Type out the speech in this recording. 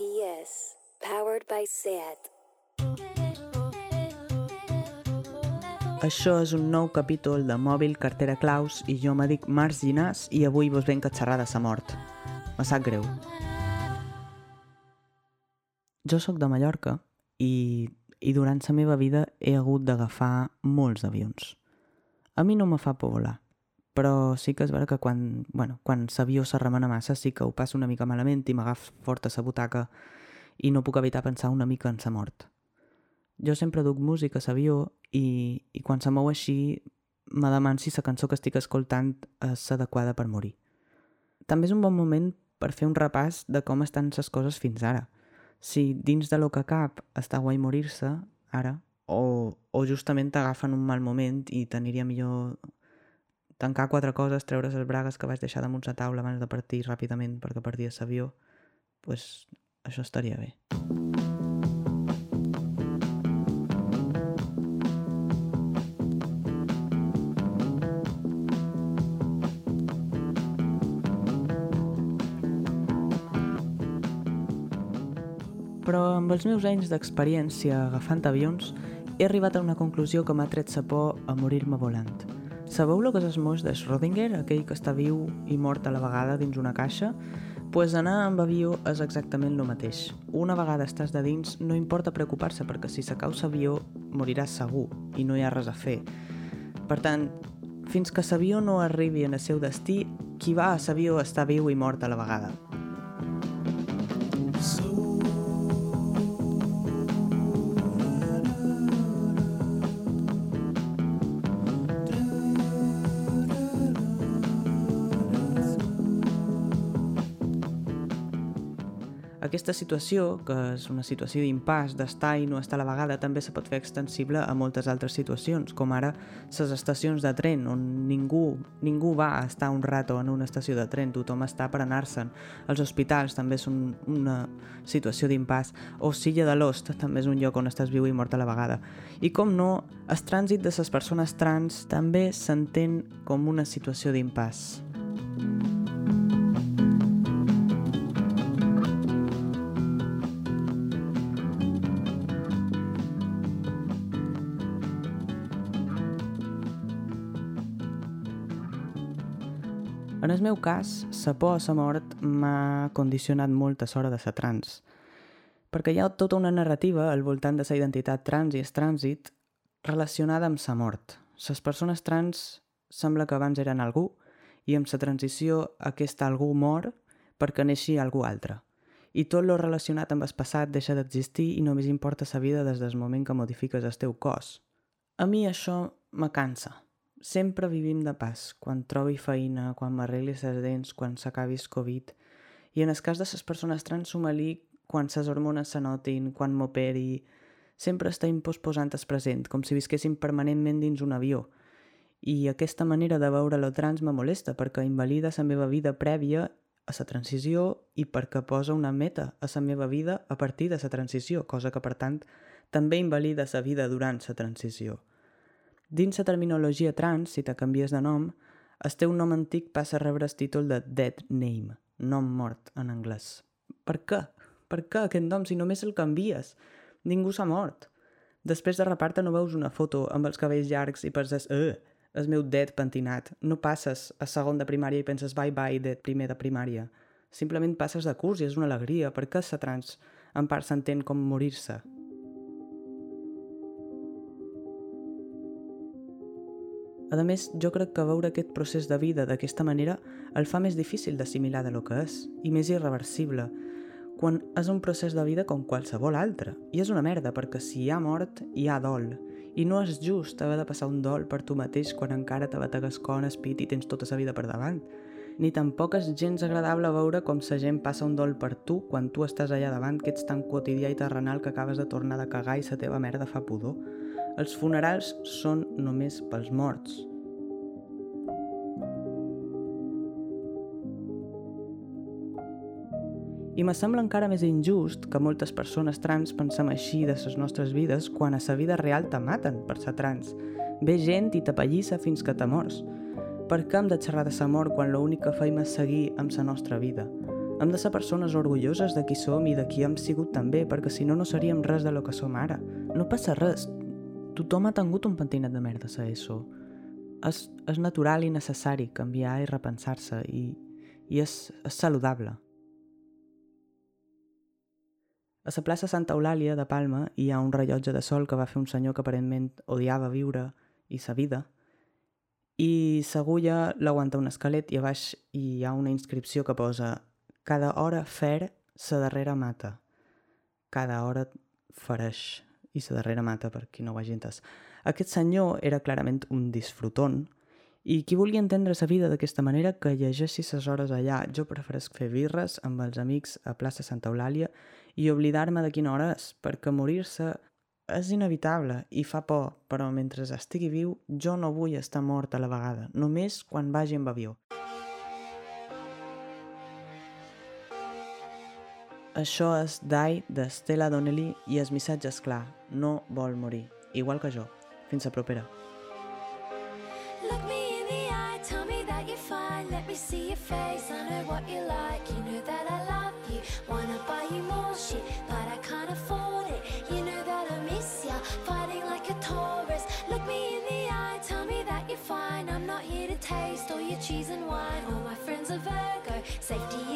PS, powered by SAT. Això és un nou capítol de Mòbil Cartera Claus i jo me dic Marc Ginàs i avui vos venc a xerrar de sa mort. Me sap greu. Jo sóc de Mallorca i, i durant la meva vida he hagut d'agafar molts avions. A mi no me fa por volar, però sí que és vera que quan, bueno, quan l'avió se remena massa sí que ho passo una mica malament i m'agaf fort a la butaca i no puc evitar pensar una mica en sa mort. Jo sempre duc música a l'avió i, i quan se mou així me deman si la cançó que estic escoltant és adequada per morir. També és un bon moment per fer un repàs de com estan les coses fins ara. Si dins de lo que cap està guai morir-se, ara, o, o justament t'agafen un mal moment i t'aniria millor tancar quatre coses, treure les bragues que vaig deixar damunt la taula abans de partir ràpidament perquè perdia l'avió, pues, això estaria bé. Però amb els meus anys d'experiència agafant avions he arribat a una conclusió que m'ha tret sa por a morir-me volant. Sabeu el que és el moix de Schrödinger, aquell que està viu i mort a la vegada dins una caixa? Pues anar amb avió és exactament el mateix. Una vegada estàs de dins, no importa preocupar-se perquè si s'acau l'avió moriràs segur i no hi ha res a fer. Per tant, fins que l'avió no arribi en el seu destí, qui va a l'avió està viu i mort a la vegada. Aquesta situació, que és una situació d'impàs, d'estar i no estar a la vegada, també se pot fer extensible a moltes altres situacions, com ara les estacions de tren, on ningú, ningú va a estar un rato en una estació de tren, tothom està per anar-se'n. Els hospitals també són una situació d'impàs, o Silla de l'Ost també és un lloc on estàs viu i mort a la vegada. I com no, el trànsit de les persones trans també s'entén com una situació d'impàs. En el meu cas, la por a la mort m'ha condicionat molt a l'hora de ser trans, perquè hi ha tota una narrativa al voltant de la identitat trans i el trànsit relacionada amb la mort. Les persones trans sembla que abans eren algú i amb la transició aquest algú mor perquè neixi algú altre. I tot lo relacionat amb el passat deixa d'existir i només importa sa vida des del moment que modifiques el teu cos. A mi això me cansa. Sempre vivim de pas, quan trobi feina, quan m'arregli les dents, quan s'acabi el Covid. I en el cas de les persones trans somalí, quan les hormones se notin, quan m'operi... Sempre estem posposant el present, com si visquéssim permanentment dins un avió. I aquesta manera de veure lo trans me molesta, perquè invalida la meva vida prèvia a la transició i perquè posa una meta a la meva vida a partir de la transició, cosa que, per tant, també invalida la vida durant la transició. Dins la terminologia trans, si te canvies de nom, el teu nom antic passa a rebre el títol de dead name, nom mort en anglès. Per què? Per què aquest nom si només el canvies? Ningú s'ha mort. Després de rapar-te no veus una foto amb els cabells llargs i penses, eh, el meu dead pentinat. No passes a segon de primària i penses bye bye dead primer de primària. Simplement passes de curs i és una alegria. Per què sa trans en part s'entén com morir-se? A més, jo crec que veure aquest procés de vida d'aquesta manera el fa més difícil d'assimilar de lo que és i més irreversible, quan és un procés de vida com qualsevol altre. I és una merda, perquè si hi ha mort, hi ha dol. I no és just haver de passar un dol per tu mateix quan encara te bategues con espit i tens tota la vida per davant. Ni tampoc és gens agradable veure com sa gent passa un dol per tu quan tu estàs allà davant que ets tan quotidià i terrenal que acabes de tornar de cagar i sa teva merda fa pudor. Els funerals són només pels morts. I me sembla encara més injust que moltes persones trans pensem així de les nostres vides quan a sa vida real te maten per ser trans. Ve gent i t'apallissa fins que te mors. Per què hem de xerrar de sa mort quan l'únic que feim és seguir amb sa nostra vida? Hem de ser persones orgulloses de qui som i de qui hem sigut també, perquè si no, no seríem res de lo que som ara. No passa res. Tothom ha tingut un pentinat de merda a ESO. És, és natural i necessari canviar i repensar-se i, i és, és saludable. A la plaça Santa Eulàlia de Palma hi ha un rellotge de sol que va fer un senyor que aparentment odiava viure i sa vida, i s'agulla l'aguanta un esquelet i a baix hi ha una inscripció que posa «Cada hora fer, sa darrera mata». Cada hora fareix i sa darrera mata, per qui no ho hagi entès. Aquest senyor era clarament un disfrutón, i qui vulgui entendre sa vida d'aquesta manera, que llegeixi ses hores allà. Jo preferesc fer birres amb els amics a plaça Santa Eulàlia i oblidar-me de quina hora és, perquè morir-se és inevitable i fa por, però mentre estigui viu jo no vull estar mort a la vegada, només quan vagi amb avió. Això és Dai d'Estela Donnelly i el missatge és clar, no vol morir, igual que jo. Fins a propera. Cheese and wine, all my friends are Virgo, safety